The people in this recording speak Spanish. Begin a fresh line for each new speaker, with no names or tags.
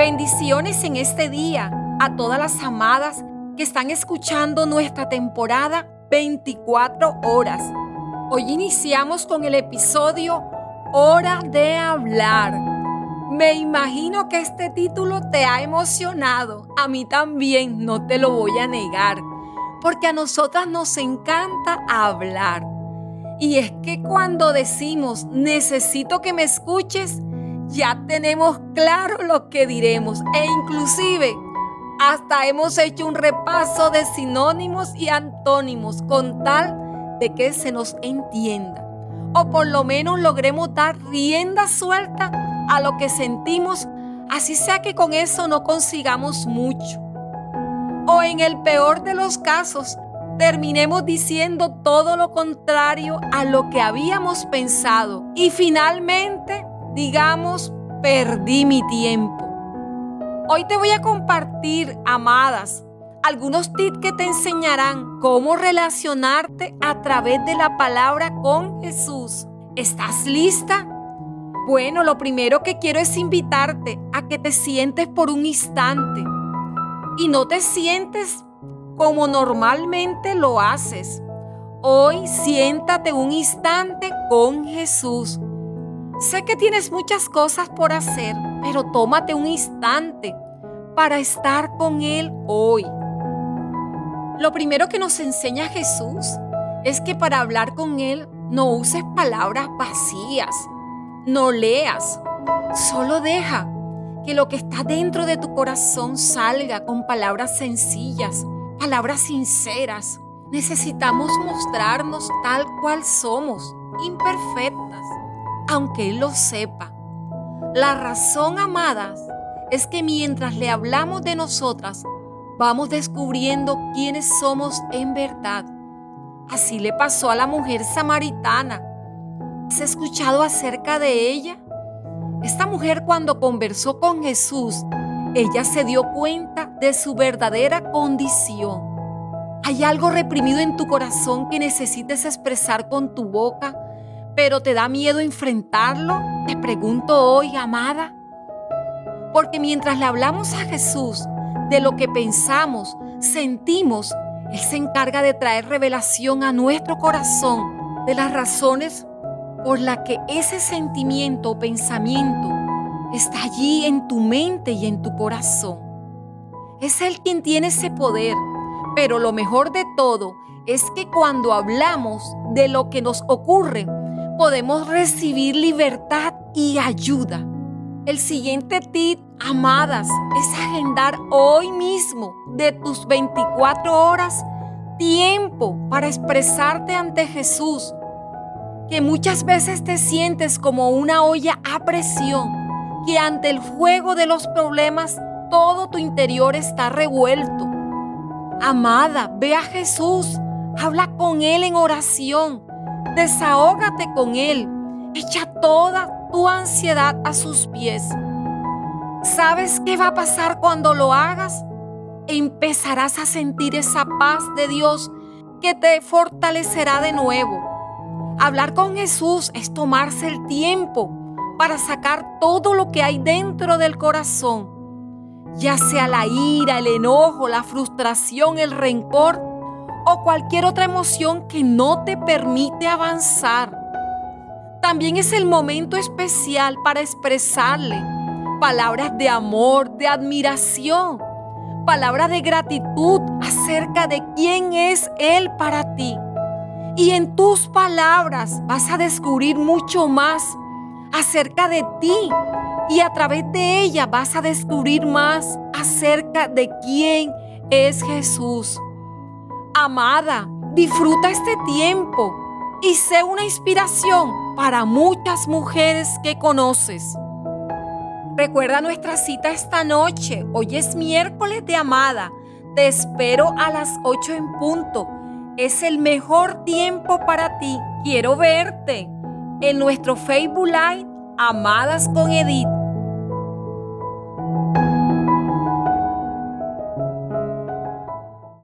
Bendiciones en este día a todas las amadas que están escuchando nuestra temporada 24 horas. Hoy iniciamos con el episodio Hora de hablar. Me imagino que este título te ha emocionado. A mí también, no te lo voy a negar. Porque a nosotras nos encanta hablar. Y es que cuando decimos necesito que me escuches, ya tenemos claro lo que diremos e inclusive hasta hemos hecho un repaso de sinónimos y antónimos con tal de que se nos entienda o por lo menos logremos dar rienda suelta a lo que sentimos, así sea que con eso no consigamos mucho. O en el peor de los casos, terminemos diciendo todo lo contrario a lo que habíamos pensado y finalmente digamos, perdí mi tiempo. Hoy te voy a compartir, amadas, algunos tips que te enseñarán cómo relacionarte a través de la palabra con Jesús. ¿Estás lista? Bueno, lo primero que quiero es invitarte a que te sientes por un instante y no te sientes como normalmente lo haces. Hoy siéntate un instante con Jesús Sé que tienes muchas cosas por hacer, pero tómate un instante para estar con Él hoy. Lo primero que nos enseña Jesús es que para hablar con Él no uses palabras vacías, no leas, solo deja que lo que está dentro de tu corazón salga con palabras sencillas, palabras sinceras. Necesitamos mostrarnos tal cual somos, imperfectas aunque Él lo sepa. La razón, amadas, es que mientras le hablamos de nosotras, vamos descubriendo quiénes somos en verdad. Así le pasó a la mujer samaritana. ¿Has escuchado acerca de ella? Esta mujer cuando conversó con Jesús, ella se dio cuenta de su verdadera condición. ¿Hay algo reprimido en tu corazón que necesites expresar con tu boca? Pero te da miedo enfrentarlo? Te pregunto hoy, amada. Porque mientras le hablamos a Jesús de lo que pensamos, sentimos, Él se encarga de traer revelación a nuestro corazón de las razones por las que ese sentimiento o pensamiento está allí en tu mente y en tu corazón. Es Él quien tiene ese poder, pero lo mejor de todo es que cuando hablamos de lo que nos ocurre, podemos recibir libertad y ayuda. El siguiente tip, amadas, es agendar hoy mismo de tus 24 horas tiempo para expresarte ante Jesús. Que muchas veces te sientes como una olla a presión, que ante el fuego de los problemas todo tu interior está revuelto. Amada, ve a Jesús, habla con Él en oración Desahógate con Él. Echa toda tu ansiedad a sus pies. ¿Sabes qué va a pasar cuando lo hagas? Empezarás a sentir esa paz de Dios que te fortalecerá de nuevo. Hablar con Jesús es tomarse el tiempo para sacar todo lo que hay dentro del corazón, ya sea la ira, el enojo, la frustración, el rencor o cualquier otra emoción que no te permite avanzar. También es el momento especial para expresarle palabras de amor, de admiración, palabras de gratitud acerca de quién es Él para ti. Y en tus palabras vas a descubrir mucho más acerca de ti. Y a través de ella vas a descubrir más acerca de quién es Jesús. Amada, disfruta este tiempo y sé una inspiración para muchas mujeres que conoces. Recuerda nuestra cita esta noche. Hoy es miércoles de Amada. Te espero a las 8 en punto. Es el mejor tiempo para ti. Quiero verte en nuestro Facebook Live Amadas con Edith.